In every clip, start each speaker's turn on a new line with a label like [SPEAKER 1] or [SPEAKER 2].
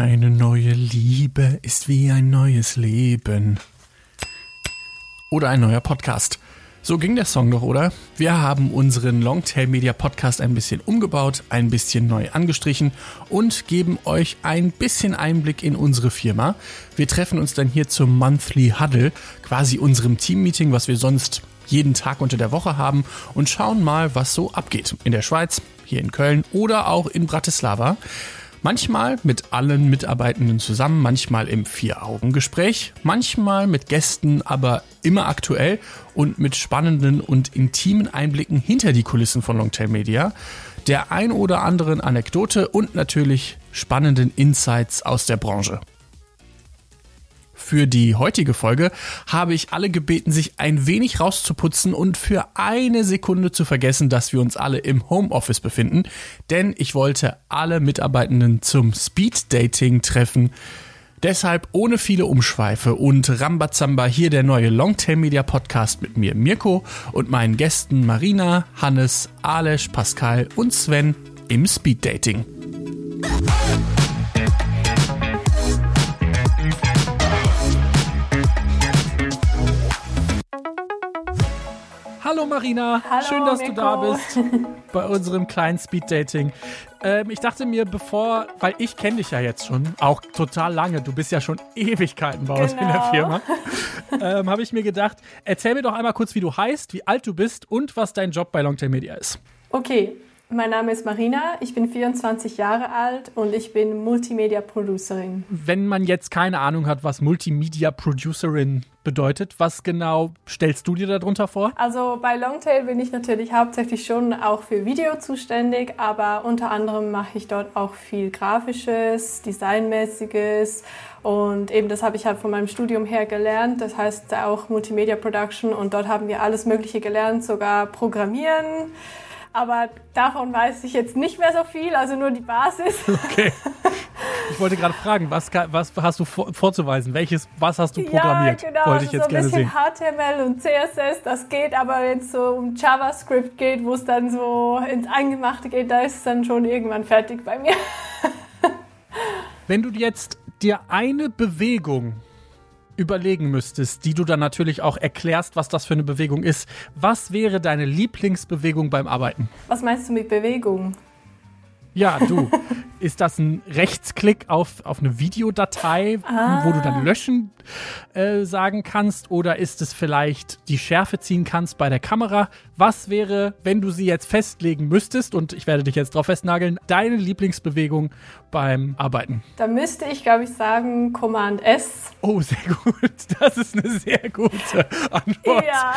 [SPEAKER 1] Eine neue Liebe ist wie ein neues Leben. Oder ein neuer Podcast. So ging der Song doch, oder? Wir haben unseren Longtail Media Podcast ein bisschen umgebaut, ein bisschen neu angestrichen und geben euch ein bisschen Einblick in unsere Firma. Wir treffen uns dann hier zum Monthly Huddle, quasi unserem Teammeeting, was wir sonst jeden Tag unter der Woche haben und schauen mal, was so abgeht. In der Schweiz, hier in Köln oder auch in Bratislava. Manchmal mit allen Mitarbeitenden zusammen, manchmal im Vier-Augen-Gespräch, manchmal mit Gästen, aber immer aktuell und mit spannenden und intimen Einblicken hinter die Kulissen von Longtail Media, der ein oder anderen Anekdote und natürlich spannenden Insights aus der Branche. Für die heutige Folge habe ich alle gebeten, sich ein wenig rauszuputzen und für eine Sekunde zu vergessen, dass wir uns alle im Homeoffice befinden, denn ich wollte alle Mitarbeitenden zum Speed Dating treffen. Deshalb ohne viele Umschweife und Rambazamba hier der neue Longtail Media Podcast mit mir Mirko und meinen Gästen Marina, Hannes, Alesch, Pascal und Sven im Speed Marina,
[SPEAKER 2] Hallo,
[SPEAKER 1] schön, dass
[SPEAKER 2] Mirko.
[SPEAKER 1] du da bist bei unserem kleinen Speed Dating. Ähm, ich dachte mir, bevor, weil ich kenne dich ja jetzt schon, auch total lange, du bist ja schon Ewigkeiten bei uns in der
[SPEAKER 2] Genau.
[SPEAKER 1] Firma, ähm, habe ich mir gedacht, erzähl mir doch einmal kurz, wie du heißt, wie alt du bist und was dein Job bei Longtail Media ist.
[SPEAKER 2] Okay, mein Name ist Marina, ich bin 24 Jahre alt und ich bin Multimedia-Producerin.
[SPEAKER 1] Wenn man jetzt keine Ahnung hat, was Multimedia Producerin bedeutet, was genau stellst du dir darunter vor?
[SPEAKER 2] Also bei Longtail bin ich natürlich hauptsächlich schon auch für Video zuständig, aber unter anderem mache ich dort auch viel Grafisches, Designmäßiges und eben das habe ich halt von meinem Studium her gelernt. Das heißt auch Multimedia Production und dort haben wir alles Mögliche gelernt, sogar Programmieren. Aber davon weiß ich jetzt nicht mehr so viel, also nur die Basis.
[SPEAKER 1] Okay. Ich wollte gerade fragen, was, was hast du vor, vorzuweisen? Welches, was hast du programmiert?
[SPEAKER 2] Ja, genau.
[SPEAKER 1] Wollte ich
[SPEAKER 2] also
[SPEAKER 1] jetzt
[SPEAKER 2] so ein bisschen
[SPEAKER 1] sehen.
[SPEAKER 2] HTML und CSS, das geht, aber wenn es so um JavaScript geht, wo es dann so ins Eingemachte geht, da ist es dann schon irgendwann fertig bei mir.
[SPEAKER 1] Wenn du jetzt dir eine Bewegung überlegen müsstest, die du dann natürlich auch erklärst, was das für eine Bewegung ist, was wäre deine Lieblingsbewegung beim Arbeiten?
[SPEAKER 2] Was meinst du mit Bewegung?
[SPEAKER 1] Ja, du. ist das ein Rechtsklick auf, auf eine Videodatei, wo du dann löschen äh, sagen kannst? Oder ist es vielleicht die Schärfe ziehen kannst bei der Kamera? Was wäre, wenn du sie jetzt festlegen müsstest, und ich werde dich jetzt drauf festnageln, deine Lieblingsbewegung beim Arbeiten?
[SPEAKER 2] Da müsste ich, glaube ich, sagen Command S.
[SPEAKER 1] Oh, sehr gut. Das ist eine sehr gute Antwort.
[SPEAKER 2] Ja,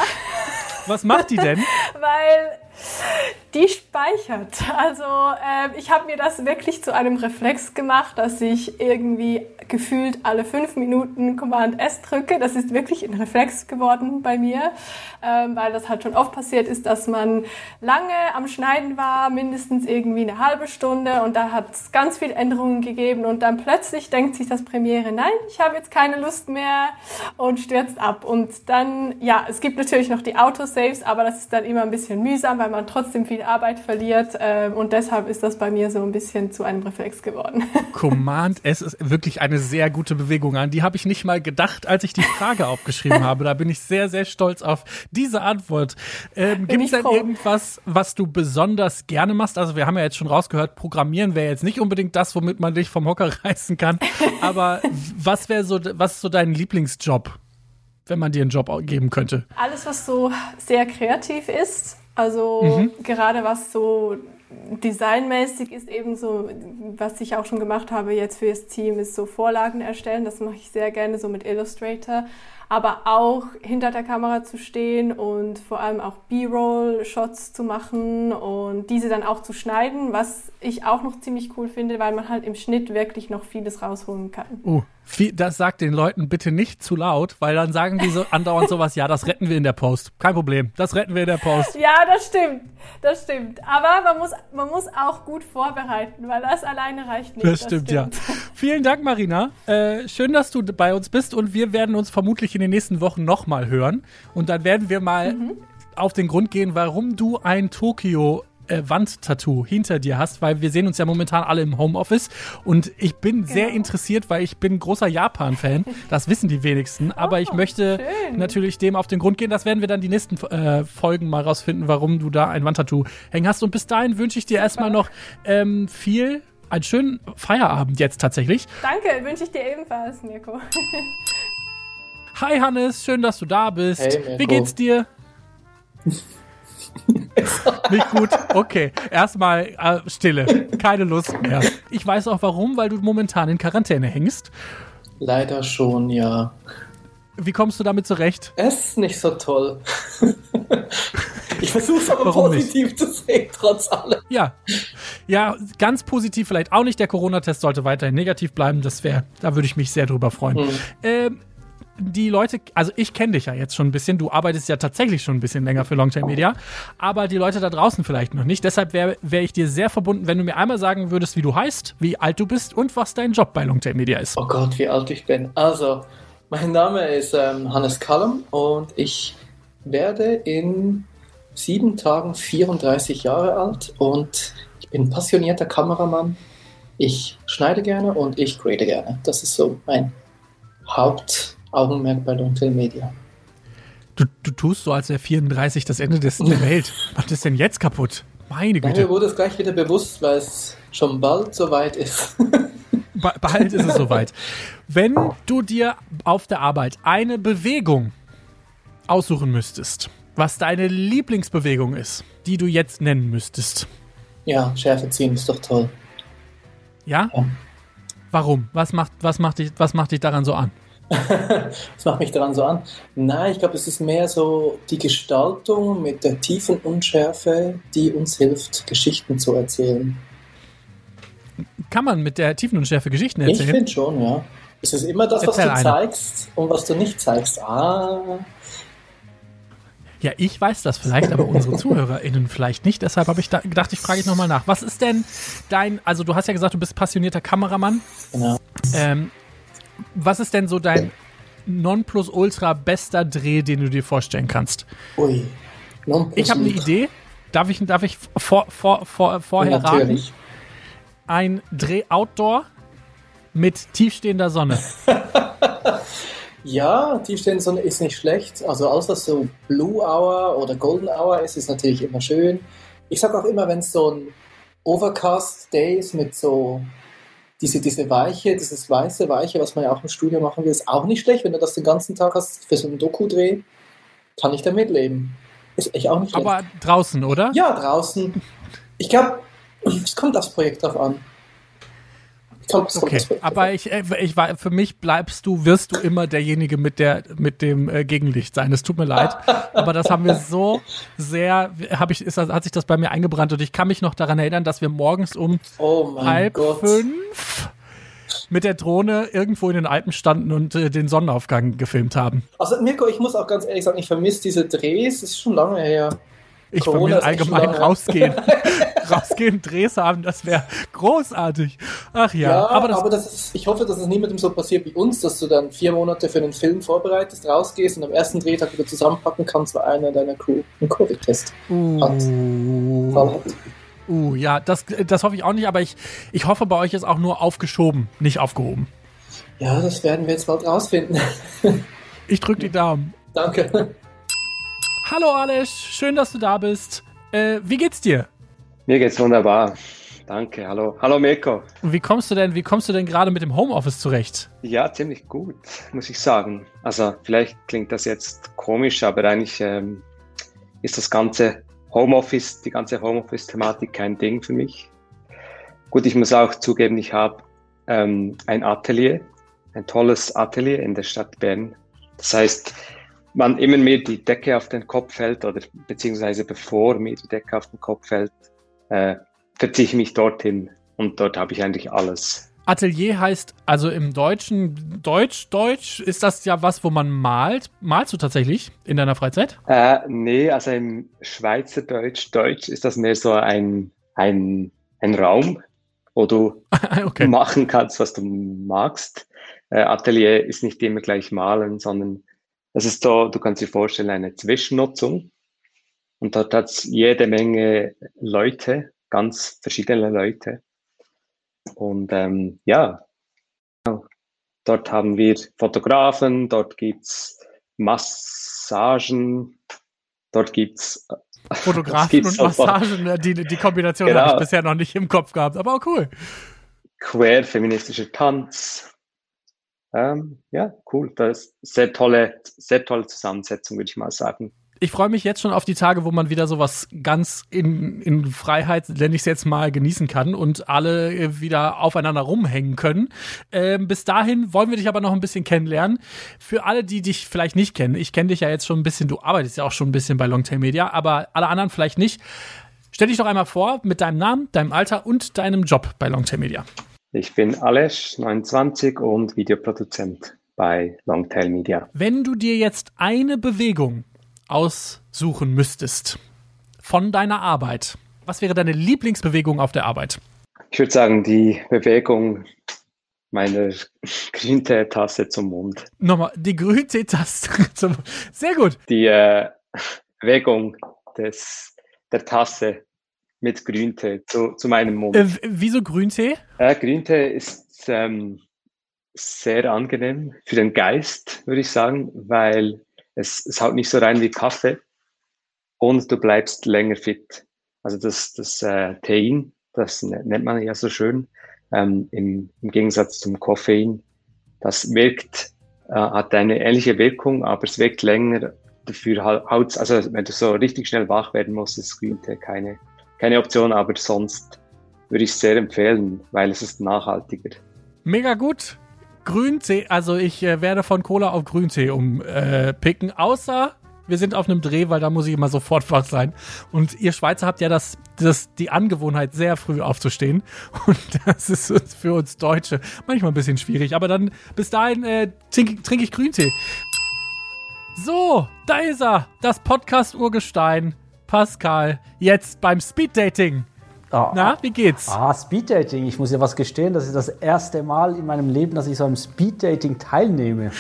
[SPEAKER 1] Was macht die denn?
[SPEAKER 2] weil die speichert. Also ähm, ich habe mir das wirklich zu einem Reflex gemacht, dass ich irgendwie gefühlt alle fünf Minuten Command S drücke. Das ist wirklich ein Reflex geworden bei mir, ähm, weil das halt schon oft passiert ist, dass man lange am Schneiden war, mindestens irgendwie eine halbe Stunde und da hat es ganz viele Änderungen gegeben und dann plötzlich denkt sich das Premiere, nein, ich habe jetzt keine Lust mehr und stürzt ab. Und dann, ja, es gibt natürlich noch die Autosaves, aber das ist dann immer ein bisschen mühsam, weil man trotzdem viel Arbeit verliert ähm, und deshalb ist das bei mir so ein bisschen zu einem Reflex geworden.
[SPEAKER 1] Command S ist wirklich eine sehr gute Bewegung. An die habe ich nicht mal gedacht, als ich die Frage aufgeschrieben habe. Da bin ich sehr, sehr stolz auf diese Antwort. Ähm, Gibt es denn
[SPEAKER 2] froh.
[SPEAKER 1] irgendwas, was du besonders gerne machst? Also wir haben ja jetzt schon rausgehört, Programmieren wäre jetzt nicht unbedingt das, womit man dich vom Hocker reißen kann. Aber was wäre so, was ist so dein Lieblingsjob, wenn man dir einen Job geben könnte?
[SPEAKER 2] Alles, was so sehr kreativ ist, also gerade was so designmäßig ist, eben so, was ich auch schon gemacht habe jetzt für das Team, ist so Vorlagen erstellen. Das mache ich sehr gerne so mit Illustrator. Aber auch hinter der Kamera zu stehen und vor allem auch B-Roll-Shots zu machen und diese dann auch zu schneiden, was ich auch noch ziemlich cool finde, weil man halt im Schnitt wirklich noch vieles rausholen kann.
[SPEAKER 1] Oh, viel, das sagt den Leuten bitte nicht zu laut, weil dann sagen die so andauernd sowas, ja, das retten wir in der Post. Kein Problem, das retten wir in der Post.
[SPEAKER 2] Ja, das stimmt. Das stimmt. Aber man muss, man muss auch gut vorbereiten, weil das alleine reicht nicht.
[SPEAKER 1] Das stimmt, ja. Vielen Dank, Marina. Äh, schön, dass du bei uns bist und wir werden uns vermutlich in den nächsten Wochen nochmal hören. Und dann werden wir mal auf den Grund gehen, warum du ein Tokio äh, Wandtattoo hinter dir hast, weil wir sehen uns ja momentan alle im Homeoffice und ich bin genau. sehr interessiert, weil ich bin großer Japan-Fan. Das wissen die wenigsten, aber oh, ich möchte schön. natürlich dem auf den Grund gehen. Das werden wir dann die nächsten äh, Folgen mal rausfinden, warum du da ein Wandtattoo hängen hast. Und bis dahin wünsche ich dir erstmal noch ähm, viel einen schönen Feierabend jetzt tatsächlich.
[SPEAKER 2] Danke, wünsche ich dir ebenfalls, Mirko.
[SPEAKER 1] Hi Hannes, schön, dass du da bist. Hey, Wie geht's dir? Nicht gut. Okay, erstmal äh, Stille. Keine Lust mehr. Ich weiß auch warum, weil du momentan in Quarantäne hängst.
[SPEAKER 3] Leider schon, ja.
[SPEAKER 1] Wie kommst du damit zurecht?
[SPEAKER 3] Es ist nicht so toll. ich versuche es aber Warum positiv nicht? zu sehen, trotz allem.
[SPEAKER 1] Ja. Ja, ganz positiv vielleicht auch nicht. Der Corona-Test sollte weiterhin negativ bleiben. Das wäre, da würde ich mich sehr drüber freuen. Hm. Ähm, die Leute, also ich kenne dich ja jetzt schon ein bisschen, du arbeitest ja tatsächlich schon ein bisschen länger für Longtail Media, aber die Leute da draußen vielleicht noch nicht. Deshalb wäre wär ich dir sehr verbunden, wenn du mir einmal sagen würdest, wie du heißt, wie alt du bist und was dein Job bei Longtail Media ist.
[SPEAKER 3] Oh Gott, wie alt ich bin. Also, mein Name ist ähm, Hannes Callum und ich werde in sieben Tagen 34 Jahre alt und ich bin passionierter Kameramann. Ich schneide gerne und ich grade gerne. Das ist so mein Haupt Augenmerk bei Longtail Media.
[SPEAKER 1] Du, du tust so, als wäre 34 das Ende des, der Welt. Was ist denn jetzt kaputt? Meine Güte.
[SPEAKER 3] Mir wurde es gleich wieder bewusst, weil es schon bald soweit ist.
[SPEAKER 1] bald ist es soweit. Wenn du dir auf der Arbeit eine Bewegung aussuchen müsstest, was deine Lieblingsbewegung ist, die du jetzt nennen müsstest.
[SPEAKER 3] Ja, Schärfe ziehen ist doch toll.
[SPEAKER 1] Ja? ja. Warum? Was macht, was, macht dich, was macht dich daran so an?
[SPEAKER 3] das macht mich daran so an. Nein, ich glaube, es ist mehr so die Gestaltung mit der tiefen Unschärfe, die uns hilft, Geschichten zu erzählen.
[SPEAKER 1] Kann man mit der tiefen Unschärfe Geschichten erzählen?
[SPEAKER 3] Ich finde schon, ja. Es ist immer das, Erzähl was du eine. zeigst und was du nicht zeigst. Ah.
[SPEAKER 1] Ja, ich weiß das vielleicht, aber unsere ZuhörerInnen vielleicht nicht. Deshalb habe ich da gedacht, ich frage ich nochmal nach. Was ist denn dein, also du hast ja gesagt, du bist passionierter Kameramann. Genau. Ähm, was ist denn so dein Nonplusultra bester Dreh, den du dir vorstellen kannst? Ui. Ich habe eine Idee. Darf ich, darf ich vor, vor, vor, vorher ja, raten? Ein Dreh Outdoor mit tiefstehender Sonne.
[SPEAKER 3] ja, tiefstehende Sonne ist nicht schlecht. Also was so Blue Hour oder Golden Hour ist, ist natürlich immer schön. Ich sage auch immer, wenn es so ein Overcast Day ist mit so diese, diese Weiche, dieses weiße Weiche, was man ja auch im Studio machen will, ist auch nicht schlecht. Wenn du das den ganzen Tag hast für so einen Doku-Dreh, kann ich damit leben. Ist echt auch nicht schlecht.
[SPEAKER 1] Aber draußen, oder?
[SPEAKER 3] Ja, draußen. Ich glaube, es kommt das Projekt drauf an.
[SPEAKER 1] Okay, aber ich, äh, ich war, für mich bleibst du, wirst du immer derjenige mit der, mit dem äh, Gegenlicht sein. Es tut mir leid, aber das haben wir so sehr, habe ich, ist, hat sich das bei mir eingebrannt und ich kann mich noch daran erinnern, dass wir morgens um oh halb Gott. fünf mit der Drohne irgendwo in den Alpen standen und äh, den Sonnenaufgang gefilmt haben.
[SPEAKER 3] Also Mirko, ich muss auch ganz ehrlich sagen, ich vermisse diese Drehs, das ist schon lange her.
[SPEAKER 1] Ich Corona vermisse allgemein rausgehen. rausgehen, Drehs haben, das wäre großartig. Ach ja.
[SPEAKER 3] ja aber, das, aber das ist, ich hoffe, dass es niemandem so passiert wie uns, dass du dann vier Monate für einen Film vorbereitest, rausgehst und am ersten Drehtag wieder zusammenpacken kannst, weil einer deiner Crew einen Covid-Test uh.
[SPEAKER 1] hat. Uh, ja, das, das hoffe ich auch nicht, aber ich, ich hoffe, bei euch ist auch nur aufgeschoben, nicht aufgehoben.
[SPEAKER 3] Ja, das werden wir jetzt bald rausfinden.
[SPEAKER 1] ich drücke die Daumen.
[SPEAKER 3] Danke.
[SPEAKER 1] Hallo Alex, schön, dass du da bist. Äh, wie geht's dir?
[SPEAKER 4] Mir geht's wunderbar. Danke, hallo. Hallo Mirko.
[SPEAKER 1] Wie kommst du denn, wie kommst du denn gerade mit dem Homeoffice zurecht?
[SPEAKER 4] Ja, ziemlich gut, muss ich sagen. Also vielleicht klingt das jetzt komisch, aber eigentlich ähm, ist das ganze Homeoffice, die ganze Homeoffice-Thematik kein Ding für mich. Gut, ich muss auch zugeben, ich habe ähm, ein Atelier, ein tolles Atelier in der Stadt Bern. Das heißt, wann immer mir die Decke auf den Kopf fällt oder beziehungsweise bevor mir die Decke auf den Kopf fällt, äh, verziehe ich mich dorthin und dort habe ich eigentlich alles.
[SPEAKER 1] Atelier heißt also im Deutschen, Deutsch, Deutsch, ist das ja was, wo man malt? Malst du tatsächlich in deiner Freizeit?
[SPEAKER 4] Äh, nee, also im Schweizerdeutsch, Deutsch ist das mehr so ein, ein, ein Raum, wo du okay. machen kannst, was du magst. Äh, Atelier ist nicht immer gleich malen, sondern das ist so, du kannst dir vorstellen, eine Zwischennutzung. Und dort hat es jede Menge Leute, ganz verschiedene Leute. Und ähm, ja, dort haben wir Fotografen, dort gibt es Massagen, dort gibt es
[SPEAKER 1] Fotografen und Massagen, die, die Kombination genau. habe ich bisher noch nicht im Kopf gehabt, aber auch cool.
[SPEAKER 4] Queer feministischer Tanz. Ähm, ja, cool. Das ist sehr tolle, sehr tolle Zusammensetzung, würde ich mal sagen
[SPEAKER 1] ich freue mich jetzt schon auf die Tage, wo man wieder sowas ganz in, in Freiheit, nenne ich es jetzt mal, genießen kann und alle äh, wieder aufeinander rumhängen können. Ähm, bis dahin wollen wir dich aber noch ein bisschen kennenlernen. Für alle, die dich vielleicht nicht kennen, ich kenne dich ja jetzt schon ein bisschen, du arbeitest ja auch schon ein bisschen bei Longtail Media, aber alle anderen vielleicht nicht. Stell dich doch einmal vor mit deinem Namen, deinem Alter und deinem Job bei Longtail Media.
[SPEAKER 4] Ich bin Alesch, 29 und Videoproduzent bei Longtail Media.
[SPEAKER 1] Wenn du dir jetzt eine Bewegung aussuchen müsstest von deiner Arbeit, was wäre deine Lieblingsbewegung auf der Arbeit?
[SPEAKER 4] Ich würde sagen, die Bewegung meiner Grünteetasse zum Mund.
[SPEAKER 1] Nochmal, die Grünteetasse zum Mund. Sehr gut.
[SPEAKER 4] Die äh, Bewegung des, der Tasse mit Grüntee zu, zu meinem Mund. Äh,
[SPEAKER 1] wieso Grüntee?
[SPEAKER 4] Äh, Grüntee ist ähm, sehr angenehm für den Geist, würde ich sagen, weil es, es haut nicht so rein wie Kaffee und du bleibst länger fit. Also das, das äh, Tein, das nennt man ja so schön, ähm, im, im Gegensatz zum Koffein, das wirkt, äh, hat eine ähnliche Wirkung, aber es wirkt länger. Dafür haut also wenn du so richtig schnell wach werden musst, ist Green Tea keine, keine Option, aber sonst würde ich es sehr empfehlen, weil es ist nachhaltiger.
[SPEAKER 1] Mega gut. Grüntee, also ich äh, werde von Cola auf Grüntee umpicken, äh, außer wir sind auf einem Dreh, weil da muss ich immer sofort wach sein. Und ihr Schweizer habt ja das, das, die Angewohnheit, sehr früh aufzustehen. Und das ist für uns Deutsche manchmal ein bisschen schwierig. Aber dann bis dahin äh, trinke trink ich Grüntee. So, da ist er. Das Podcast-Urgestein. Pascal, jetzt beim Speeddating.
[SPEAKER 5] Ah, Na, wie geht's? Ah, Speeddating. Ich muss ja was gestehen, das ist das erste Mal in meinem Leben, dass ich so einem Speeddating teilnehme.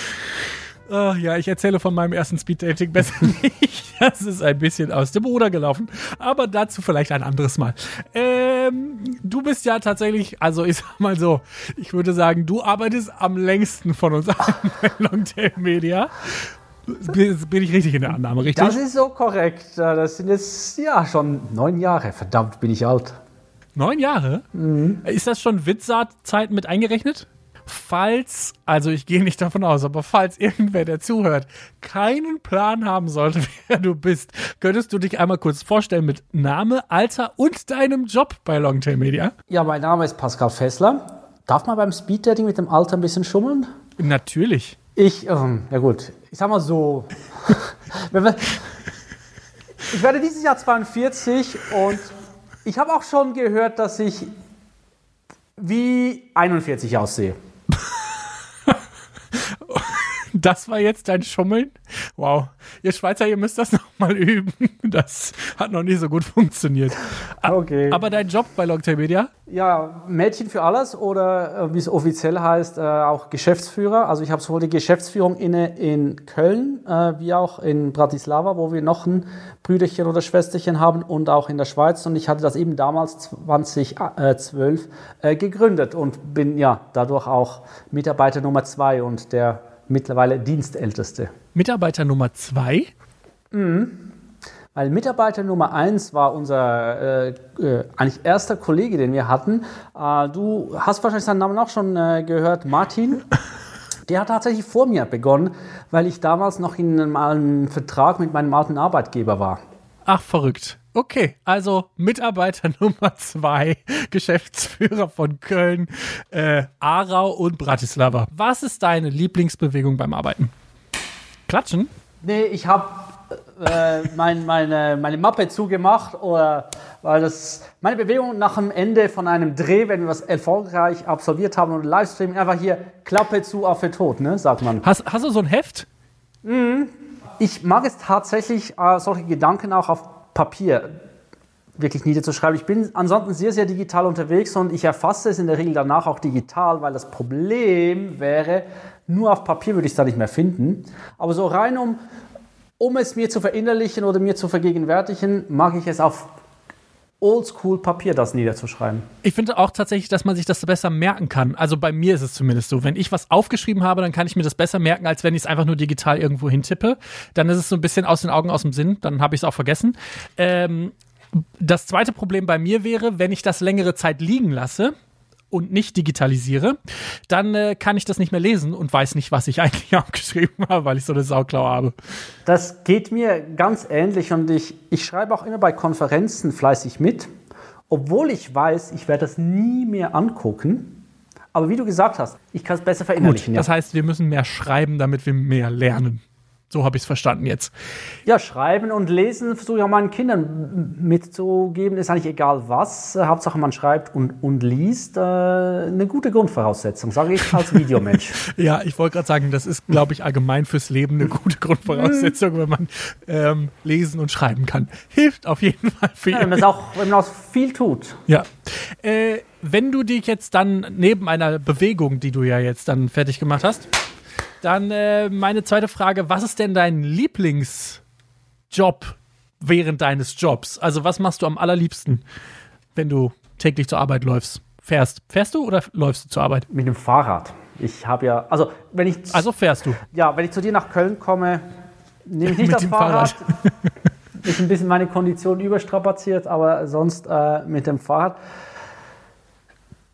[SPEAKER 1] Uh, ja, ich erzähle von meinem ersten Speeddating besser nicht. Das ist ein bisschen aus dem Ruder gelaufen. Aber dazu vielleicht ein anderes Mal. Ähm, du bist ja tatsächlich, also ich sag mal so, ich würde sagen, du arbeitest am längsten von uns allen bei Longtail Media. Bin ich richtig in der Annahme, richtig?
[SPEAKER 5] Das ist so korrekt. Das sind jetzt ja schon neun Jahre. Verdammt, bin ich alt.
[SPEAKER 1] Neun Jahre? Mhm. Ist das schon Witzsaat-Zeit mit eingerechnet? Falls, also ich gehe nicht davon aus, aber falls irgendwer, der zuhört, keinen Plan haben sollte, wer du bist, könntest du dich einmal kurz vorstellen mit Name, Alter und deinem Job bei Longtail Media?
[SPEAKER 5] Ja, mein Name ist Pascal Fessler. Darf man beim Speeddating mit dem Alter ein bisschen schummeln?
[SPEAKER 1] Natürlich.
[SPEAKER 5] Ich, ähm, ja gut, ich sag mal so. ich werde dieses Jahr 42 und ich habe auch schon gehört, dass ich wie 41 aussehe.
[SPEAKER 1] Das war jetzt dein Schummeln? Wow. Ihr Schweizer, ihr müsst das nochmal üben. Das hat noch nie so gut funktioniert. Okay. Aber dein Job bei Longtail Media?
[SPEAKER 5] Ja, Mädchen für alles oder äh, wie es offiziell heißt, äh, auch Geschäftsführer. Also ich habe sowohl die Geschäftsführung inne in Köln äh, wie auch in Bratislava, wo wir noch ein Brüderchen oder Schwesterchen haben und auch in der Schweiz. Und ich hatte das eben damals 2012 äh, gegründet und bin ja dadurch auch Mitarbeiter Nummer zwei und der mittlerweile Dienstälteste.
[SPEAKER 1] Mitarbeiter Nummer zwei?
[SPEAKER 5] Mhm. Weil Mitarbeiter Nummer eins war unser äh, äh, eigentlich erster Kollege, den wir hatten. Äh, du hast wahrscheinlich seinen Namen auch schon äh, gehört, Martin. Der hat tatsächlich vor mir begonnen, weil ich damals noch in einem, einem Vertrag mit meinem alten Arbeitgeber war.
[SPEAKER 1] Ach, verrückt. Okay, also Mitarbeiter Nummer zwei, Geschäftsführer von Köln, äh, Aarau und Bratislava. Was ist deine Lieblingsbewegung beim Arbeiten? Klatschen?
[SPEAKER 5] Nee, ich habe äh, mein, meine, meine Mappe zugemacht, oder, weil das meine Bewegung nach dem Ende von einem Dreh, wenn wir was erfolgreich absolviert haben und Livestream, einfach hier Klappe zu, Affe tot, ne, sagt man.
[SPEAKER 1] Hast, hast du so ein Heft?
[SPEAKER 5] Mhm. Ich mag es tatsächlich, äh, solche Gedanken auch auf Papier wirklich niederzuschreiben. Ich bin ansonsten sehr, sehr digital unterwegs und ich erfasse es in der Regel danach auch digital, weil das Problem wäre, nur auf Papier würde ich es da nicht mehr finden. Aber so rein um, um es mir zu verinnerlichen oder mir zu vergegenwärtigen, mag ich es auf Oldschool-Papier das niederzuschreiben.
[SPEAKER 1] Ich finde auch tatsächlich, dass man sich das besser merken kann. Also bei mir ist es zumindest so. Wenn ich was aufgeschrieben habe, dann kann ich mir das besser merken, als wenn ich es einfach nur digital irgendwo hintippe. Dann ist es so ein bisschen aus den Augen, aus dem Sinn. Dann habe ich es auch vergessen. Ähm, das zweite Problem bei mir wäre, wenn ich das längere Zeit liegen lasse, und nicht digitalisiere, dann äh, kann ich das nicht mehr lesen und weiß nicht, was ich eigentlich aufgeschrieben habe, weil ich so eine Sauklau habe.
[SPEAKER 5] Das geht mir ganz ähnlich und ich, ich schreibe auch immer bei Konferenzen fleißig mit, obwohl ich weiß, ich werde das nie mehr angucken. Aber wie du gesagt hast, ich kann es besser verinnerlichen.
[SPEAKER 1] Gut, das heißt, wir müssen mehr schreiben, damit wir mehr lernen. So habe ich es verstanden jetzt.
[SPEAKER 5] Ja, schreiben und lesen versuche ich auch meinen Kindern mitzugeben. Ist eigentlich egal was. Äh, Hauptsache man schreibt und, und liest. Äh, eine gute Grundvoraussetzung, sage ich als Videomensch.
[SPEAKER 1] ja, ich wollte gerade sagen, das ist, glaube ich, allgemein fürs Leben eine gute Grundvoraussetzung, wenn man ähm, lesen und schreiben kann. Hilft auf jeden Fall viel. Ja,
[SPEAKER 5] wenn, man auch, wenn man auch viel tut.
[SPEAKER 1] Ja. Äh, wenn du dich jetzt dann neben einer Bewegung, die du ja jetzt dann fertig gemacht hast, dann äh, meine zweite Frage: Was ist denn dein Lieblingsjob während deines Jobs? Also, was machst du am allerliebsten, wenn du täglich zur Arbeit läufst? Fährst? Fährst du oder läufst du zur Arbeit?
[SPEAKER 5] Mit dem Fahrrad. Ich habe ja, also wenn ich.
[SPEAKER 1] Also fährst du?
[SPEAKER 5] Ja, wenn ich zu dir nach Köln komme, nehme ich nicht das Fahrrad. Fahrrad. ist ein bisschen meine Kondition überstrapaziert, aber sonst äh, mit dem Fahrrad.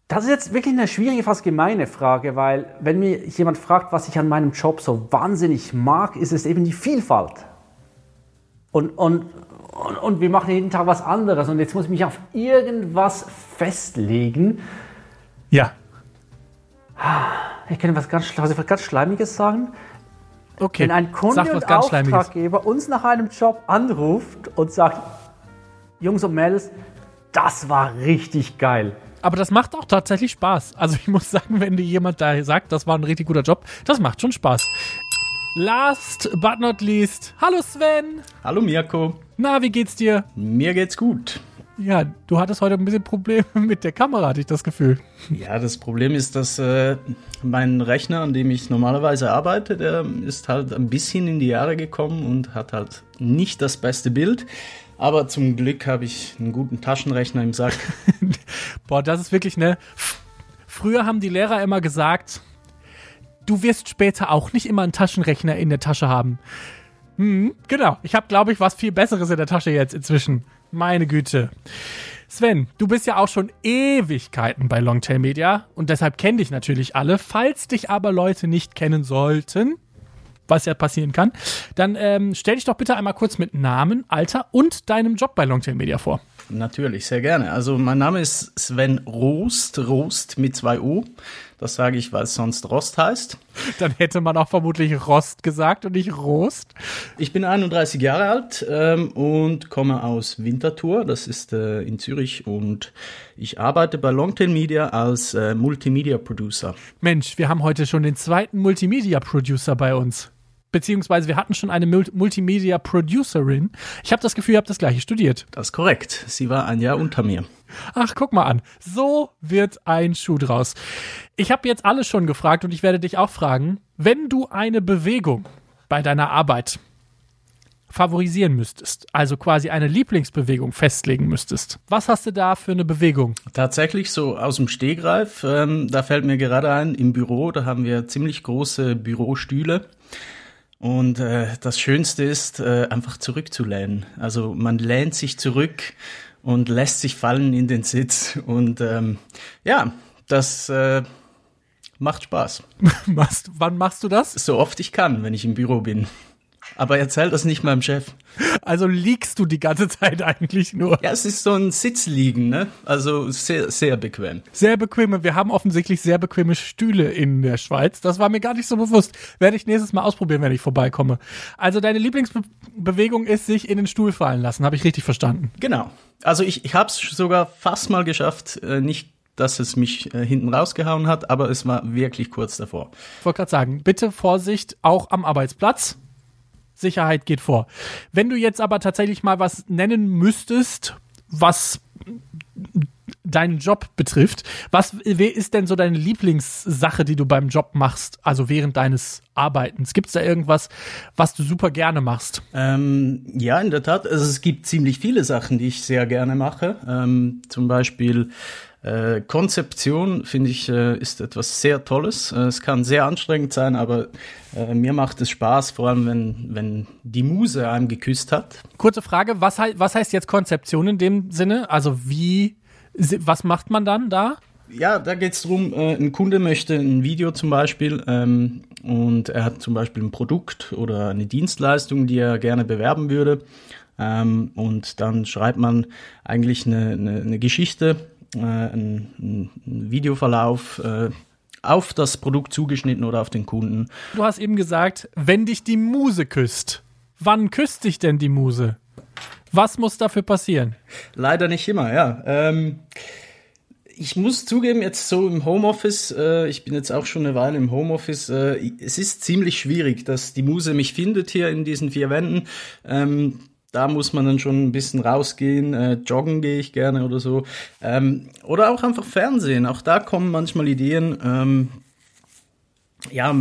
[SPEAKER 5] Das ist jetzt wirklich eine schwierige, fast gemeine Frage, weil wenn mir jemand fragt, was ich an meinem Job so wahnsinnig mag, ist es eben die Vielfalt. Und, und, und, und wir machen jeden Tag was anderes und jetzt muss ich mich auf irgendwas festlegen.
[SPEAKER 1] Ja.
[SPEAKER 5] Ich kann was ganz, was ganz Schleimiges sagen.
[SPEAKER 1] Okay.
[SPEAKER 5] Wenn ein Kunde und Auftraggeber uns nach einem Job anruft und sagt, Jungs und Mädels, das war richtig geil
[SPEAKER 1] aber das macht auch tatsächlich Spaß. Also ich muss sagen, wenn dir jemand da sagt, das war ein richtig guter Job, das macht schon Spaß. Last but not least, hallo Sven.
[SPEAKER 6] Hallo Mirko.
[SPEAKER 1] Na, wie geht's dir?
[SPEAKER 6] Mir geht's gut.
[SPEAKER 1] Ja, du hattest heute ein bisschen Probleme mit der Kamera, hatte ich das Gefühl.
[SPEAKER 6] Ja, das Problem ist, dass äh, mein Rechner, an dem ich normalerweise arbeite, der ist halt ein bisschen in die Jahre gekommen und hat halt nicht das beste Bild. Aber zum Glück habe ich einen guten Taschenrechner im Sack.
[SPEAKER 1] Boah, das ist wirklich, ne? Früher haben die Lehrer immer gesagt, du wirst später auch nicht immer einen Taschenrechner in der Tasche haben. Hm, genau. Ich habe, glaube ich, was viel Besseres in der Tasche jetzt inzwischen. Meine Güte. Sven, du bist ja auch schon Ewigkeiten bei Longtail Media und deshalb kenne dich natürlich alle. Falls dich aber Leute nicht kennen sollten, was ja passieren kann, dann ähm, stell dich doch bitte einmal kurz mit Namen, Alter und deinem Job bei Longtail Media vor.
[SPEAKER 6] Natürlich, sehr gerne. Also mein Name ist Sven Rost, Rost mit zwei U. Das sage ich, weil es sonst Rost heißt.
[SPEAKER 1] Dann hätte man auch vermutlich Rost gesagt und nicht Rost.
[SPEAKER 6] Ich bin 31 Jahre alt ähm, und komme aus Winterthur. Das ist äh, in Zürich und ich arbeite bei Longtail Media als äh, Multimedia Producer.
[SPEAKER 1] Mensch, wir haben heute schon den zweiten Multimedia Producer bei uns beziehungsweise wir hatten schon eine Multimedia-Producerin. Ich habe das Gefühl, ihr habt das gleiche studiert.
[SPEAKER 6] Das ist korrekt. Sie war ein Jahr unter mir.
[SPEAKER 1] Ach, guck mal an. So wird ein Schuh draus. Ich habe jetzt alles schon gefragt und ich werde dich auch fragen, wenn du eine Bewegung bei deiner Arbeit favorisieren müsstest, also quasi eine Lieblingsbewegung festlegen müsstest. Was hast du da für eine Bewegung?
[SPEAKER 6] Tatsächlich so aus dem Stegreif, ähm, da fällt mir gerade ein, im Büro, da haben wir ziemlich große Bürostühle und äh, das Schönste ist, äh, einfach zurückzulehnen. Also man lehnt sich zurück und lässt sich fallen in den Sitz. Und ähm, ja, das äh, macht Spaß.
[SPEAKER 1] machst, wann machst du das?
[SPEAKER 6] So oft ich kann, wenn ich im Büro bin. Aber erzähl das nicht meinem Chef.
[SPEAKER 1] Also liegst du die ganze Zeit eigentlich nur?
[SPEAKER 6] Ja, es ist so ein Sitzliegen, ne? Also sehr, sehr bequem.
[SPEAKER 1] Sehr bequem. Wir haben offensichtlich sehr bequeme Stühle in der Schweiz. Das war mir gar nicht so bewusst. Werde ich nächstes Mal ausprobieren, wenn ich vorbeikomme. Also deine Lieblingsbewegung ist sich in den Stuhl fallen lassen. Habe ich richtig verstanden?
[SPEAKER 6] Genau. Also ich, ich habe es sogar fast mal geschafft, äh, nicht dass es mich äh, hinten rausgehauen hat, aber es war wirklich kurz davor.
[SPEAKER 1] Ich wollte gerade sagen, bitte Vorsicht auch am Arbeitsplatz. Sicherheit geht vor. Wenn du jetzt aber tatsächlich mal was nennen müsstest, was
[SPEAKER 7] deinen Job betrifft. Was ist denn so deine Lieblingssache, die du beim Job machst, also während deines Arbeitens? Gibt es da irgendwas, was du super gerne machst?
[SPEAKER 6] Ähm, ja, in der Tat. Also es gibt ziemlich viele Sachen, die ich sehr gerne mache. Ähm, zum Beispiel äh, Konzeption finde ich äh, ist etwas sehr Tolles. Äh, es kann sehr anstrengend sein, aber äh, mir macht es Spaß, vor allem wenn, wenn die Muse einem geküsst hat.
[SPEAKER 7] Kurze Frage, was, was heißt jetzt Konzeption in dem Sinne? Also wie, was macht man dann da?
[SPEAKER 6] Ja, da geht es darum, äh, ein Kunde möchte ein Video zum Beispiel ähm, und er hat zum Beispiel ein Produkt oder eine Dienstleistung, die er gerne bewerben würde. Ähm, und dann schreibt man eigentlich eine, eine, eine Geschichte äh, ein, ein Videoverlauf äh, auf das Produkt zugeschnitten oder auf den Kunden.
[SPEAKER 7] Du hast eben gesagt, wenn dich die Muse küsst. Wann küsst dich denn die Muse? Was muss dafür passieren?
[SPEAKER 6] Leider nicht immer, ja. Ähm, ich muss zugeben, jetzt so im Homeoffice, äh, ich bin jetzt auch schon eine Weile im Homeoffice, äh, es ist ziemlich schwierig, dass die Muse mich findet hier in diesen vier Wänden. Ähm, da muss man dann schon ein bisschen rausgehen. Äh, joggen gehe ich gerne oder so. Ähm, oder auch einfach Fernsehen. Auch da kommen manchmal Ideen. Ähm, ja,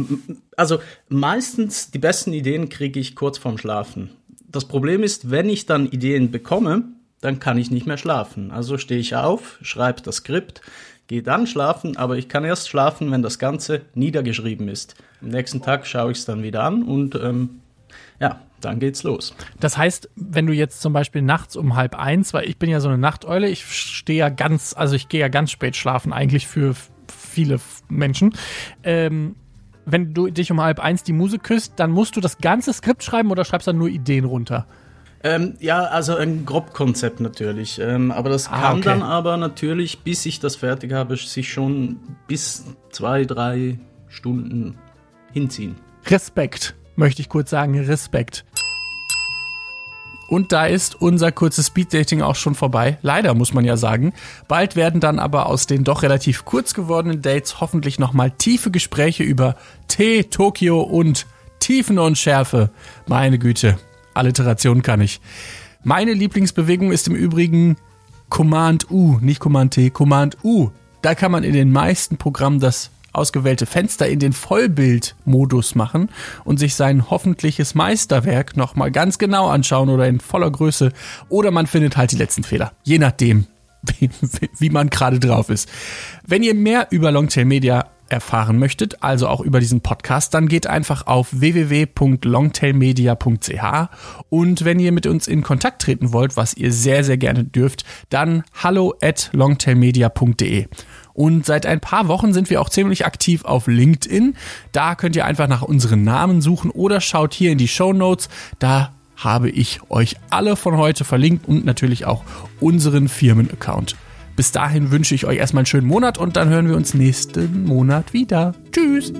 [SPEAKER 6] also meistens die besten Ideen kriege ich kurz vorm Schlafen. Das Problem ist, wenn ich dann Ideen bekomme, dann kann ich nicht mehr schlafen. Also stehe ich auf, schreibe das Skript, gehe dann schlafen, aber ich kann erst schlafen, wenn das Ganze niedergeschrieben ist. Am nächsten Tag schaue ich es dann wieder an und ähm, ja, dann geht's los.
[SPEAKER 7] Das heißt, wenn du jetzt zum Beispiel nachts um halb eins, weil ich bin ja so eine Nachteule, ich stehe ja ganz, also ich gehe ja ganz spät schlafen, eigentlich für viele Menschen. Ähm, wenn du dich um halb eins die Muse küsst, dann musst du das ganze Skript schreiben oder schreibst dann nur Ideen runter?
[SPEAKER 6] Ähm, ja, also ein Grobkonzept natürlich. Ähm, aber das ah, kann okay. dann aber natürlich, bis ich das fertig habe, sich schon bis zwei, drei Stunden hinziehen.
[SPEAKER 7] Respekt möchte ich kurz sagen, Respekt. Und da ist unser kurzes Speeddating auch schon vorbei. Leider muss man ja sagen. Bald werden dann aber aus den doch relativ kurz gewordenen Dates hoffentlich nochmal tiefe Gespräche über Tee, Tokio und Tiefen und Schärfe. Meine Güte, Alliteration kann ich. Meine Lieblingsbewegung ist im Übrigen Command U, nicht Command T, Command U. Da kann man in den meisten Programmen das ausgewählte Fenster in den Vollbildmodus machen und sich sein hoffentliches Meisterwerk nochmal ganz genau anschauen oder in voller Größe. Oder man findet halt die letzten Fehler. Je nachdem, wie, wie man gerade drauf ist. Wenn ihr mehr über Longtail Media erfahren möchtet, also auch über diesen Podcast, dann geht einfach auf www.longtailmedia.ch und wenn ihr mit uns in Kontakt treten wollt, was ihr sehr, sehr gerne dürft, dann hallo at longtailmedia.de. Und seit ein paar Wochen sind wir auch ziemlich aktiv auf LinkedIn. Da könnt ihr einfach nach unseren Namen suchen oder schaut hier in die Show Notes. Da habe ich euch alle von heute verlinkt und natürlich auch unseren Firmenaccount. Bis dahin wünsche ich euch erstmal einen schönen Monat und dann hören wir uns nächsten Monat wieder. Tschüss!